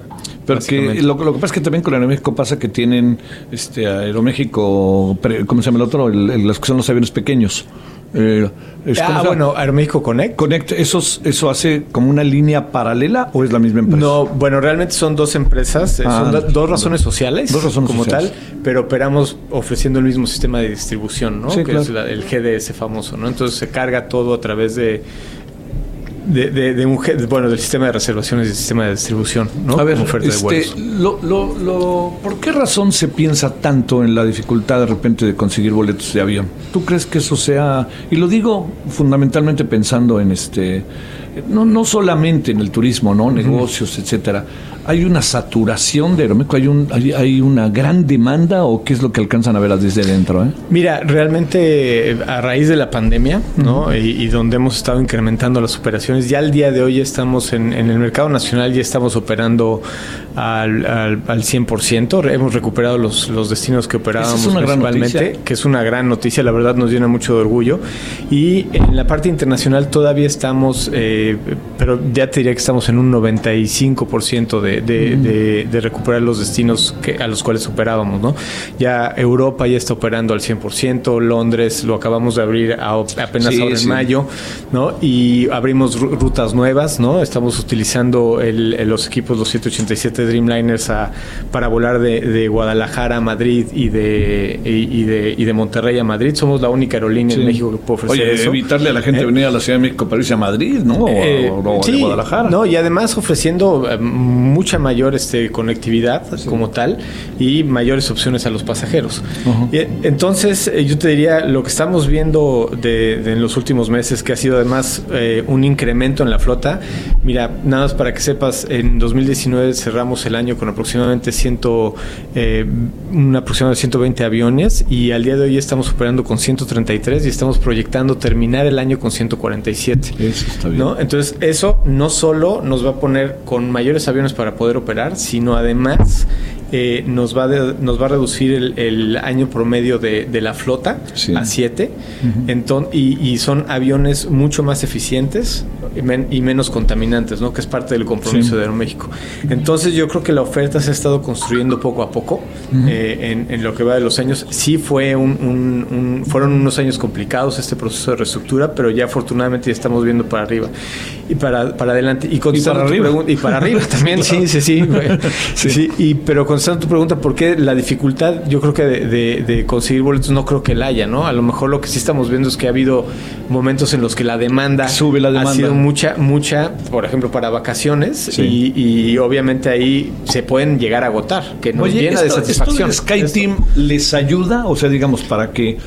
Pero que, lo, que pasa es que también con Aeroméxico pasa que tienen este Aeroméxico, ¿cómo se llama el otro? los que son los aviones pequeños. Eh, ah, bueno, Aeroméxico Connect. Connect, ¿eso, ¿eso hace como una línea paralela o es la misma empresa? No, bueno, realmente son dos empresas, eh, son ah, dos razones sociales dos razones como tal, pero operamos ofreciendo el mismo sistema de distribución, ¿no? que es el GDS famoso, ¿no? Entonces se carga todo a través de de, un, bueno, del sistema de reservaciones y del sistema de distribución, ¿no? A ver, este, lo, lo, ¿por qué razón se piensa tanto en la dificultad de repente de conseguir boletos de avión? ¿Tú crees que eso sea, y lo digo fundamentalmente pensando en este, no, no solamente en el turismo, ¿no? Negocios, etcétera ¿Hay una saturación de Aeroméxico? ¿Hay, un, hay, una gran demanda o qué es lo que alcanzan a ver desde dentro? Eh? Mira, realmente a raíz de la pandemia, ¿no? y, donde hemos estado incrementando las operaciones, ya al día de hoy estamos en, el mercado nacional, ya estamos operando al, al, 100%. Hemos recuperado los, los destinos que operábamos principalmente, que es una gran noticia, la verdad nos llena mucho de orgullo. Y en la parte internacional todavía estamos, eh, pero ya te diría que estamos en un 95% de de, recuperar los destinos que, a los cuales operábamos, ¿no? Ya Europa ya está operando al 100%, Londres lo acabamos de abrir apenas ahora en mayo, ¿no? Y abrimos rutas nuevas, ¿no? Estamos utilizando los equipos, los 787 Dreamliners para volar de, Guadalajara a Madrid y de, y, de, y de Monterrey a Madrid. Somos la única aerolínea en México que puede ofrecer Oye, evitarle a la gente eh, venir a la Ciudad de México para irse a Madrid, ¿no? Eh, o, o sí, de Guadalajara. No, y además ofreciendo eh, mucha mayor este, conectividad como tal y mayores opciones a los pasajeros. Y, eh, entonces, eh, yo te diría, lo que estamos viendo de, de en los últimos meses, que ha sido además eh, un incremento en la flota, mira, nada más para que sepas, en 2019 cerramos el año con aproximadamente 100, eh, un aproximado de 120 aviones y al día de hoy estamos operando con 133 y estamos proyectando terminar el año con 147. Eso está bien. ¿no? Entonces, eso no solo nos va a poner con mayores aviones para poder operar, sino además eh, nos, va de- nos va a reducir el, el año promedio de, de la flota a 7. y, y son aviones mucho más eficientes y, men- y menos contaminantes, ¿no? que es parte del compromiso Sí. de Aeroméxico. Entonces, yo creo que la oferta se ha estado construyendo poco a poco eh, en, en lo que va de los años. Sí fue un, un- un- fueron unos años complicados este proceso de reestructura, pero ya afortunadamente ya estamos viendo para arriba y para, para adelante. Y, contestando para arriba. y para arriba también, sí, sí, sí. y, pero contestando tu pregunta, ¿por qué la dificultad? Yo creo que de, de- de conseguir boletos no creo que la haya, ¿no? A lo mejor lo que sí estamos viendo es que ha habido momentos en los que la demanda, Sube la ha demanda. sido mucha, mucha, por ejemplo, para vacaciones Sí. y, y obviamente ahí se pueden llegar a agotar, que nos Oye, llena de satisfacción. ¿esto del Sky Team les ayuda? O sea, digamos, para que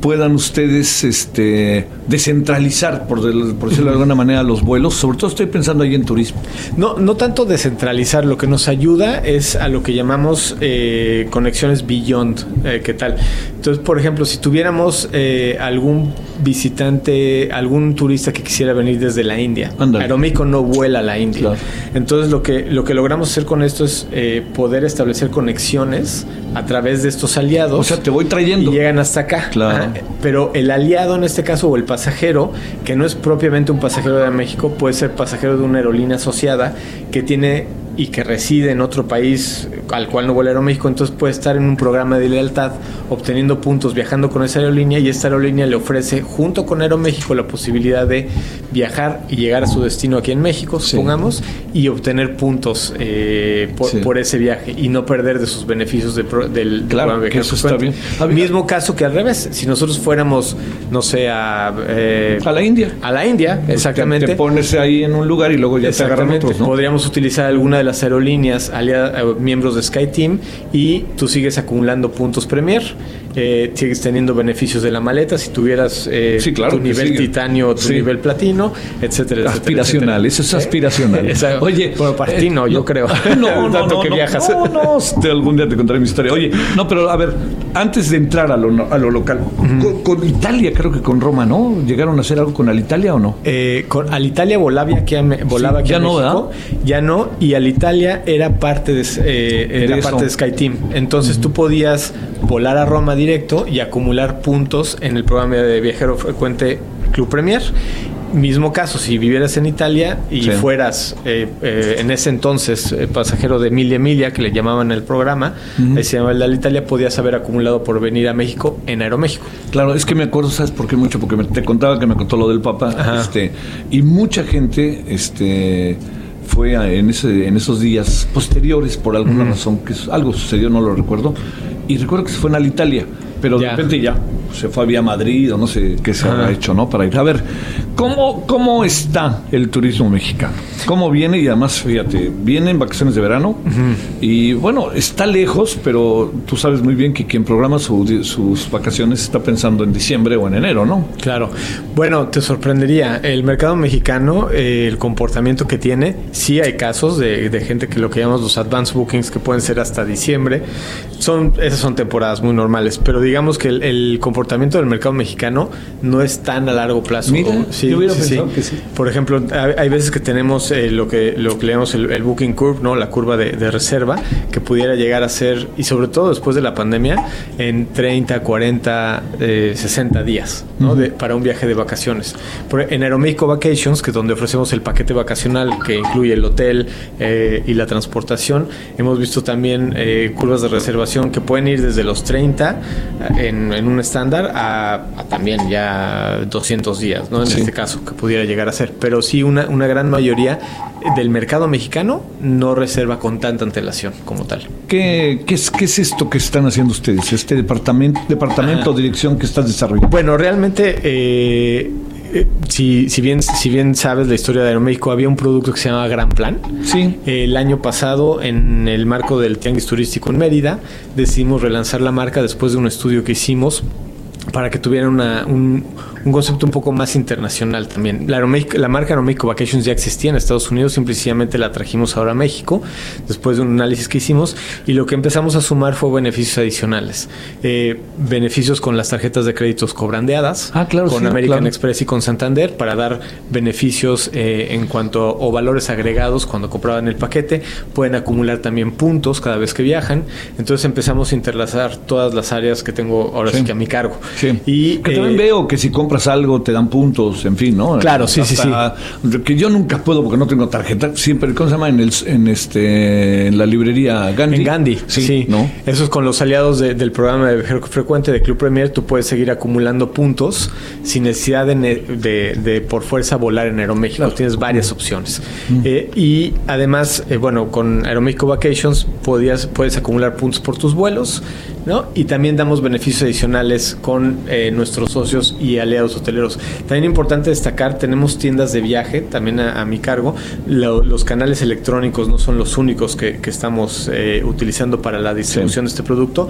puedan ustedes este, descentralizar, por, del- por decirlo de alguna manera, los vuelos. Sobre todo estoy pensando ahí en turismo. No, no tanto descentralizar, lo que nos ayuda es a lo que llamamos eh, conexiones beyond, eh, ¿qué tal? Entonces, por ejemplo, si tuviéramos eh, algún visitante, algún turista que quisiera venir desde la India, Aeroméxico no vuela a la India. Entonces, lo que, lo que logramos hacer con esto es poder establecer conexiones a través de estos aliados. O sea, te voy trayendo. Y llegan hasta acá. Claro. Ajá. Pero el aliado en este caso, o el pasajero, que no es propiamente un pasajero de México, puede ser pasajero de una aerolínea asociada que tiene y que reside en otro país al cual no vuela Aeroméxico, entonces puede estar en un programa de lealtad obteniendo puntos viajando con esa aerolínea y esta aerolínea le ofrece junto con Aeroméxico la posibilidad de viajar y llegar a su destino aquí en México, supongamos, y obtener puntos eh, por, Sí. por ese viaje y no perder de sus beneficios de pro- del, Claro, programa de eso cuenta. Mismo caso que al revés, si nosotros fuéramos, no sé, a... eh, A la India. A la India, exactamente. Te, te pones ahí en un lugar y luego ya te agarran Exactamente. otros, ¿no? Podríamos utilizar alguna de las aerolíneas alia- eh, miembros de SkyTeam y tú sigues acumulando puntos Premier, eh, sigues teniendo beneficios de la maleta si tuvieras eh, Sí, claro tu que nivel sigue. titanio tu Sí. nivel platino, etcétera, etcétera, Aspiracional, etcétera. eso es ¿Eh? aspiracional. Oye, bueno, para ti no, yo creo. No, no, Tanto no, que no, viajas. No, no, este, algún día te contaré mi historia. Oye, no, pero a ver, antes de entrar a lo, a lo local, con, con Italia, creo que con Roma, ¿no? ¿Llegaron a hacer algo con Alitalia o no? Eh, con Alitalia volaba aquí a, Me- volaba aquí ya a no, México, ya no, y Alitalia era parte de, eh, era De parte de SkyTeam. Entonces tú podías volar a Roma directo y acumular puntos en el programa de viajero frecuente Club Premier. Mismo caso, si vivieras en Italia y Sí. fueras eh, eh, en ese entonces eh, pasajero de Emilia Emilia, que le llamaban el programa, Ujú. ahí se llamaba el de Alitalia, podías haber acumulado por venir a México en Aeroméxico. Claro, es que me acuerdo, ¿sabes por qué mucho? Porque me- te contaba que me contó lo del Papa, este, y mucha gente, este, fue a- en ese, en esos días posteriores por alguna razón que algo sucedió, no lo recuerdo, y recuerdo que se fue a Italia, pero de repente ya se fue a vía Madrid o no sé qué se habrá hecho, ¿no? Para ir a ver cómo cómo está el turismo mexicano, cómo viene y además fíjate, viene en vacaciones de verano y bueno está lejos, pero tú sabes muy bien que quien programa su- sus vacaciones está pensando en diciembre o en enero, ¿no? Claro. Bueno, te sorprendería. El mercado mexicano, eh, el comportamiento que tiene, sí hay casos de, de gente que lo que llamamos los advance bookings, que pueden ser hasta diciembre. Son, esas son temporadas muy normales, pero digamos que el, el comportamiento del mercado mexicano no es tan a largo plazo. Mira, Sí, yo hubiera sí, pensado sí. que sí. Por ejemplo, hay, hay veces que tenemos eh, lo que lo que llamamos el, el booking curve, ¿no? La curva de, de reserva, que pudiera llegar a ser, y sobre todo después de la pandemia, en 30, 40, eh, 60 días, ¿no? De- para un viaje de vacaciones. Por- en Aeroméxico Vacations, que es donde ofrecemos el paquete vacacional que incluye el hotel eh, y la transportación, hemos visto también eh, curvas de reservación que pueden ir desde los 30 en, en un estándar a, a también ya 200 días, ¿no? En Sí. este caso, que pudiera llegar a ser. Pero sí, una, una gran mayoría del mercado mexicano no reserva con tanta antelación como tal. ¿Qué, qué es, qué es esto que están haciendo ustedes? Este departamento, departamento o dirección que estás desarrollando. Bueno, realmente eh, eh, si, si, bien, si bien sabes la historia de Aeroméxico, había un producto que se llama Gran Plan. Sí. El año pasado, en el marco del Tianguis Turístico en Mérida, decidimos relanzar la marca después de un estudio que hicimos para que tuviera una, un, un concepto un poco más internacional también. La, Aeroméxico- la marca Aeroméxico Vacations ya existía en Estados Unidos, simplemente la trajimos ahora a México, después de un análisis que hicimos, y lo que empezamos a sumar fue beneficios adicionales. Eh, beneficios con las tarjetas de créditos cobrandeadas, Ah, claro, con sí, American claro. Express y con Santander, para dar beneficios eh, en cuanto o valores agregados cuando compraban el paquete. Pueden acumular también puntos cada vez que viajan. Entonces empezamos a interlazar todas las áreas que tengo ahora sí, Sí. que a mi cargo. Sí. Y que también eh, veo que si compras algo te dan puntos, en fin, ¿no? Claro, sí, sí, Que yo nunca puedo porque no tengo tarjeta. Siempre, ¿cómo se llama? En, el, en, este, en la librería Gandhi. En Gandhi, sí. ¿no? Eso es con los aliados de- del programa de viajero frecuente de Club Premier. Tú puedes seguir acumulando puntos sin necesidad de, de- de por fuerza volar en Aeroméxico. Tienes varias opciones. Eh, y además, eh, bueno, con Aeroméxico Vacations podías, puedes acumular puntos por tus vuelos, ¿no? Y también damos beneficios adicionales con eh, nuestros socios y aliados hoteleros. También importante destacar, tenemos tiendas de viaje también a, a mi cargo. Lo- los canales electrónicos no son los únicos que, que estamos eh, utilizando para la distribución de este producto,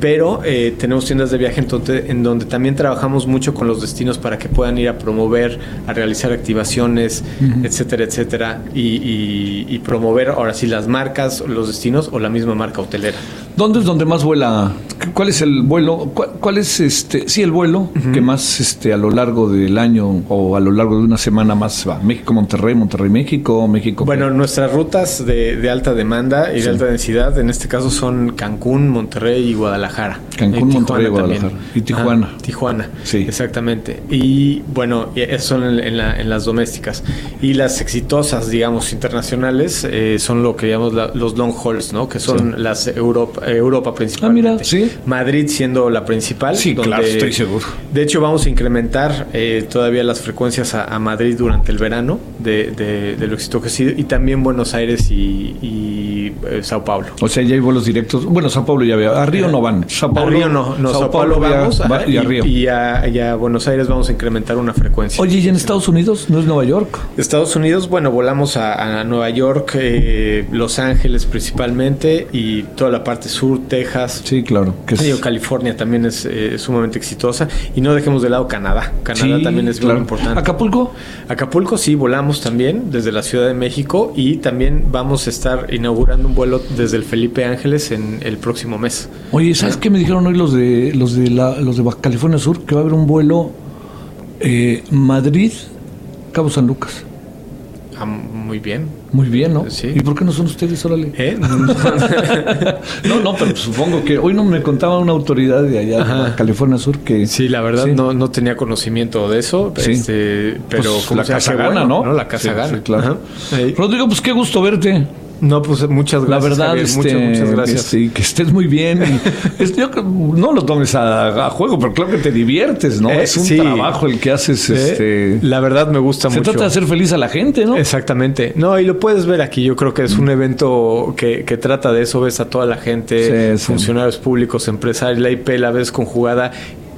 pero eh, tenemos tiendas de viaje entonces, en donde también trabajamos mucho con los destinos para que puedan ir a promover, a realizar activaciones, etcétera, etcétera, y, y- y promover ahora sí las marcas, los destinos o la misma marca hotelera. ¿Dónde es donde más vuela? ¿Cuál es el vuelo? ¿Cuál, cuál es este? Sí, el vuelo que más este a lo largo del año o a lo largo de una semana más va. México, Monterrey, Monterrey, México, México. Bueno, nuestras rutas de, de alta demanda y Sí. de alta densidad, en este caso son Cancún, Monterrey y Guadalajara. Cancún, Y Monterrey, Guadalajara. también. Y Tijuana. Tijuana, Sí. exactamente. Y bueno, esas son en, en la- en las domésticas. Y las exitosas, digamos, internacionales, eh, son lo que llamamos la- los long hauls, ¿no? Que son Sí. las Europa, Europa principalmente. Ah, mira, sí. Madrid siendo la principal. Sí, claro, estoy seguro. De hecho, vamos a incrementar eh, todavía las frecuencias a, a Madrid durante el verano de, de- de lo exitoso que ha sido y también Buenos Aires y, y, eh, Sao Paulo. O sea, ya hay vuelos directos. Bueno, Sao Paulo ya veo. A Río no van. Sao A Paulo, Río no, no Sao, Paulo, vamos va- y a Río. y a, y a Buenos Aires vamos a incrementar una frecuencia. Oye, ¿y en Estados Unidos? ¿No es Nueva York? Estados Unidos, bueno, volamos a, a Nueva York, eh, Los Ángeles principalmente y toda la parte sur, Texas. Sí, claro. Que es- California también es eh, sumamente exitosa. Y no dejemos de lado Canadá. Canadá Sí, también es claro. muy importante. ¿Acapulco? Acapulco sí, volamos también desde la Ciudad de México y también vamos a estar inaugurando un vuelo desde el Felipe Ángeles en el próximo mes. Oye, ¿sabes qué me dijeron hoy los de los de la, los de California Sur? Que va a haber un vuelo eh, Madrid, Cabo San Lucas. Ah, muy bien. Muy bien, ¿no? Sí. ¿Y por qué no son ustedes, órale? ¿Eh? no, no, pero supongo que hoy no me contaba una autoridad de allá Ajá. California Sur que Sí, la verdad Sí. No, no tenía conocimiento de eso, Sí. este, pero Pues, como la casa gana, bueno, ¿no? La casa gana. sí, claro. Ajá. Rodrigo, pues qué gusto verte. No, pues muchas La gracias. verdad, Javier, este, muchas, muchas gracias. este, que estés muy bien. Y, este, yo creo- no lo tomes a, a juego, pero claro que te diviertes, ¿no? Eh, es un sí. trabajo el que haces. Eh, este, la verdad me gusta se mucho. trata de hacer feliz a la gente, ¿no? Exactamente. No, y lo puedes ver aquí. Yo creo que es un evento que, que trata de eso. Ves a toda la gente, Sí, sí. funcionarios públicos, empresarios, la IP la ves conjugada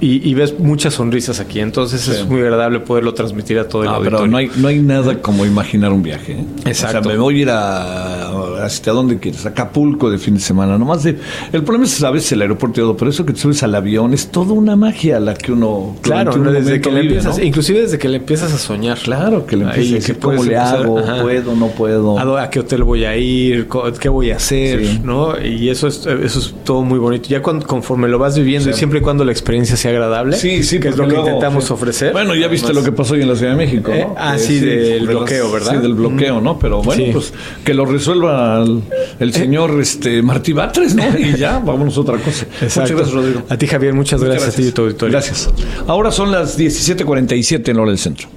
y, y ves muchas sonrisas aquí. Entonces Sí. es muy agradable poderlo transmitir a todo el No, auditorio. pero no hay, no hay nada como imaginar un viaje. ¿eh? Exacto. O sea, me voy a ir a, hasta donde quieres, a Acapulco de fin de semana. Nomás de, el problema es a veces el aeropuerto y todo, pero eso que te subes al avión es toda una magia la que uno Claro, desde que le empiezas, ¿no? inclusive desde que le empiezas a soñar. Claro, que le empiezas a decir cómo le hago, ajá. puedo, no puedo. ¿A, qué hotel voy a ir? ¿Qué voy a hacer? Sí. ¿no? Y eso es, eso es todo muy bonito. Ya cuando, conforme lo vas viviendo y siempre y cuando la experiencia sea agradable, Sí, sí, que es lo que luego, intentamos sí. ofrecer. Bueno, ya viste Además- lo que pasó hoy en la Ciudad de México, Eh, ¿no? ah, Que sí, del bloqueo, ¿verdad? Sí, del bloqueo, ¿no? Pero bueno, Sí. pues que lo resuelva el, el señor este Martí Batres, ¿no? Y ya, vámonos a otra cosa. Muchas gracias, Rodrigo. A ti, Javier, muchas Muchas gracias, a ti y a tu auditorio. Gracias. Ahora son las 17:47 en hora del centro.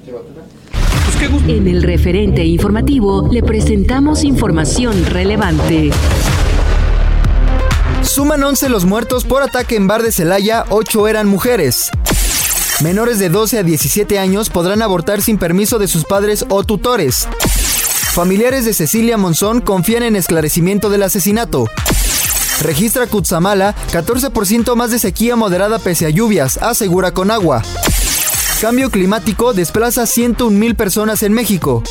En el referente informativo le presentamos información relevante. Suman 11 los muertos por ataque en bar de Celaya, 8 eran mujeres. Menores de 12 a 17 años podrán abortar sin permiso de sus padres o tutores. Familiares de Cecilia Monzón confían en esclarecimiento del asesinato. Registra Cutzamala 14% más de sequía moderada pese a lluvias, asegura con agua. Cambio climático desplaza 101 mil personas en México.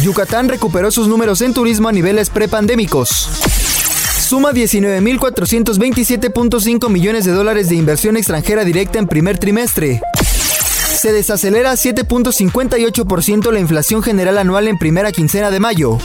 Yucatán recuperó sus números en turismo a niveles prepandémicos. Suma 19.427.5 millones de dólares de inversión extranjera directa en primer trimestre. Se desacelera 7.58% la inflación general anual en primera quincena de mayo.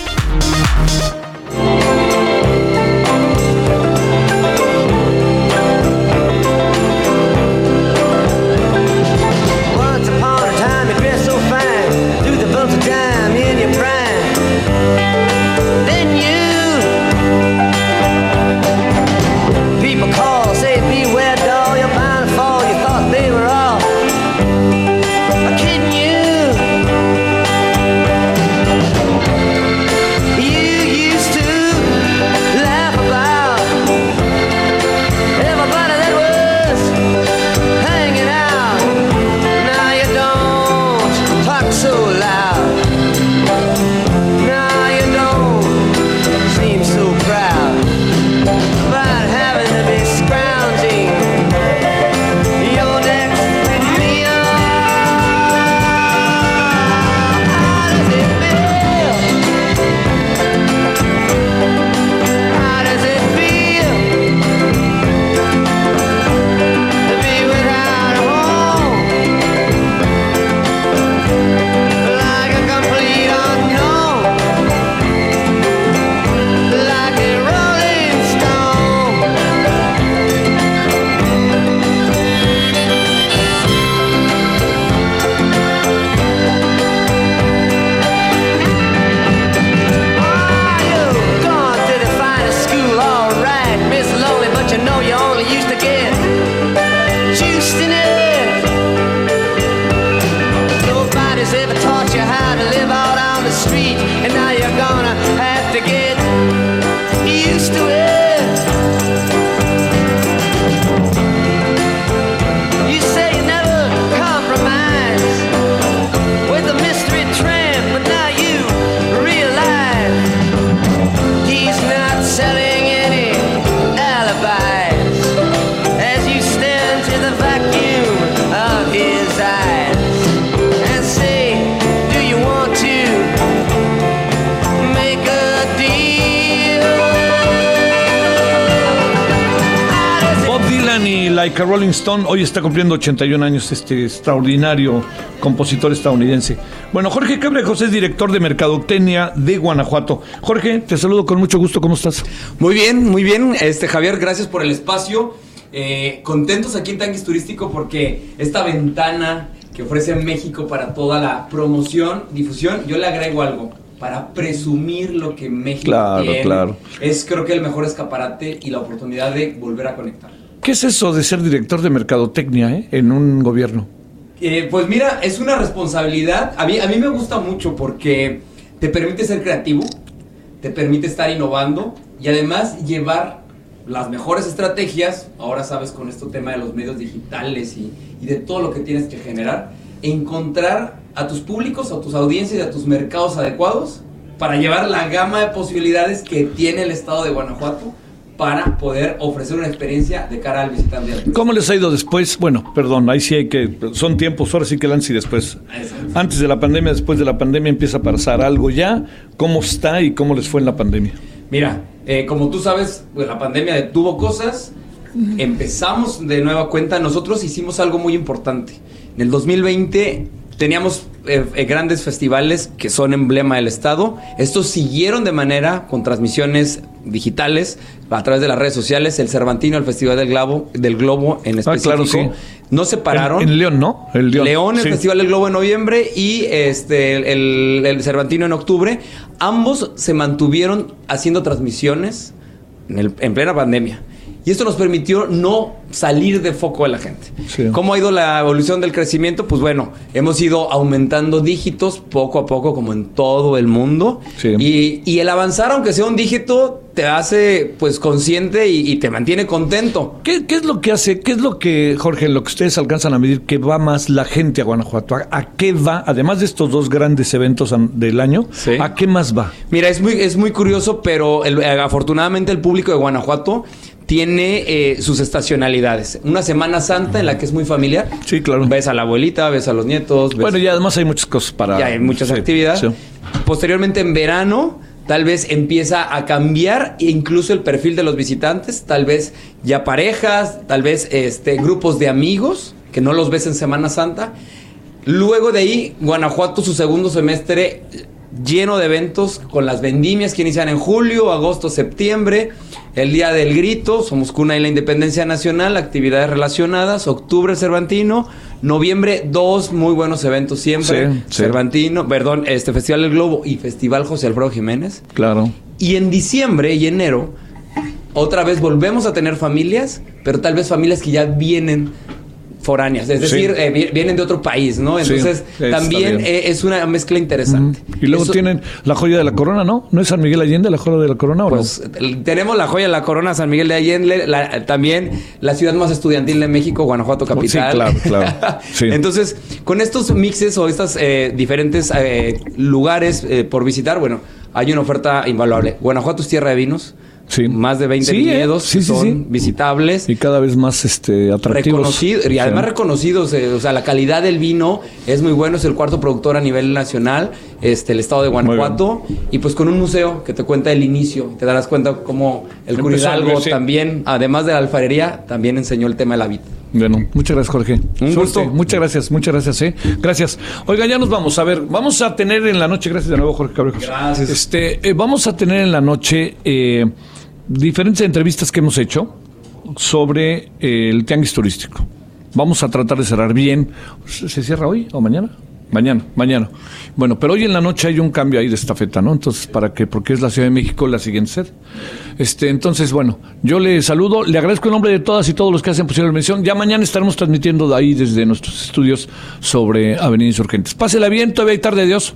Like a Rolling Stone hoy está cumpliendo 81 años este extraordinario compositor estadounidense. Bueno, Jorge Cabrejos es director de Mercadotecnia de Guanajuato. Jorge, te saludo con mucho gusto, ¿cómo estás? Muy bien, muy bien. Este Javier, gracias por el espacio. Eh, contentos aquí en Tanguis Turístico porque esta ventana que ofrece México para toda la promoción, difusión, yo le agrego algo para presumir lo que México Claro, tiene. claro. Es creo que el mejor escaparate y la oportunidad de volver a conectar. ¿Qué es eso de ser director de Mercadotecnia eh, en un gobierno? Eh, pues mira, es una responsabilidad. A mí, a mí me gusta mucho porque te permite ser creativo, te permite estar innovando y además llevar las mejores estrategias, ahora sabes con este tema de los medios digitales y, y de todo lo que tienes que generar, encontrar a tus públicos, a tus audiencias y a tus mercados adecuados para llevar la gama de posibilidades que tiene el estado de Guanajuato para poder ofrecer una experiencia de cara al visitante. ¿Cómo les ha ido después? Bueno, perdón, ahí sí hay que. Son tiempos, ahora sí que el antes y después. Antes de la pandemia, después de la pandemia empieza a pasar algo ya. ¿Cómo está y cómo les fue en la pandemia? Mira, eh, como tú sabes, pues la pandemia detuvo cosas. Empezamos de nueva cuenta. Nosotros hicimos algo muy importante. En el 2020 teníamos eh, eh, grandes festivales que son emblema del Estado. Estos siguieron de manera con transmisiones digitales a través de las redes sociales. El Cervantino, el Festival del Globo, del Globo en específico. claro, sí. No se pararon. En, en León, ¿no? El León. León, el Sí. Festival del Globo en noviembre y este el, el Cervantino en octubre. Ambos se mantuvieron haciendo transmisiones en, el- en plena pandemia. Y esto nos permitió no salir de foco de la gente. ¿Cómo ha ido la evolución del crecimiento? Pues bueno, hemos ido aumentando dígitos poco a poco, como en todo el mundo. Y, y el avanzar, aunque sea un dígito, te hace pues consciente y, y te mantiene contento. ¿Qué, qué es lo que hace? ¿Qué es lo que, Jorge, lo que ustedes alcanzan a medir que va más la gente a Guanajuato? ¿A, a qué va? Además de estos dos grandes eventos del año, ¿a qué más va? Mira, es muy, es muy curioso, pero el- eh, afortunadamente el público de Guanajuato tiene eh, sus estacionalidades. Una Semana Santa en la que es muy familiar. Sí, claro. Ves a la abuelita, ves a los nietos. ves- Bueno, y además hay muchas cosas para. ya hay muchas Sí, actividades. sí. Posteriormente en verano, tal vez empieza a cambiar incluso el perfil de los visitantes, tal vez ya parejas, tal vez este, grupos de amigos que no los ves en Semana Santa. Luego de ahí, Guanajuato, su segundo semestre lleno de eventos con las vendimias que inician en julio, agosto, septiembre, el Día del Grito, somos cuna de la Independencia Nacional, actividades relacionadas, octubre Cervantino, noviembre dos muy buenos eventos siempre, Sí, sí. Cervantino, perdón, este Festival del Globo y Festival José Alfredo Jiménez. Claro. Y en diciembre y enero, otra vez volvemos a tener familias, pero tal vez familias que ya vienen foráneas, es Sí. decir, eh, vi- vienen de otro país, ¿no? Sí, Entonces, también eh, es una mezcla interesante. Y luego Eso- tienen la joya de la corona, ¿no? ¿No es San Miguel Allende la joya de la corona o Pues el- tenemos la joya de la corona San Miguel de Allende, la- también la ciudad más estudiantil de México, Guanajuato capital. Sí, claro, claro. Sí. Entonces, con estos mixes o estos diferentes eh, lugares eh, por visitar, bueno, hay una oferta invaluable. Guanajuato es tierra de vinos. Más de 20 Sí, ¿eh? viñedos Sí, que sí, son sí. visitables. Y cada vez más este, atractivos. Reconocido, y además Sí. reconocidos, eh, o sea, la calidad del vino es muy bueno, es el cuarto productor a nivel nacional, este, el estado de Guanajuato, y pues con un museo que te cuenta el inicio, te darás cuenta cómo el sí. también, además de la alfarería, también enseñó el tema de la vid. Bueno, muchas gracias, Jorge. Un gusto. Muchas gracias, muchas gracias, ¿eh? Gracias. Oiga, ya nos vamos. A ver, vamos a tener en la noche, gracias de nuevo, Jorge Cabrejos. Gracias. Este, eh, vamos a tener en la noche eh, diferentes entrevistas que hemos hecho sobre eh, el tianguis turístico. Vamos a tratar de cerrar bien. ¿Se cierra hoy o mañana? Mañana, mañana. Bueno, pero hoy en la noche hay un cambio ahí de estafeta, ¿no? Entonces, ¿para qué? Porque es la Ciudad de México la siguiente sede. Este, entonces, bueno, yo le saludo, le agradezco en nombre de todas y todos los que hacen posible la mención. Ya mañana estaremos transmitiendo de ahí desde nuestros estudios sobre Avenida Insurgentes. Pásela bien, todavía hay tarde, adiós.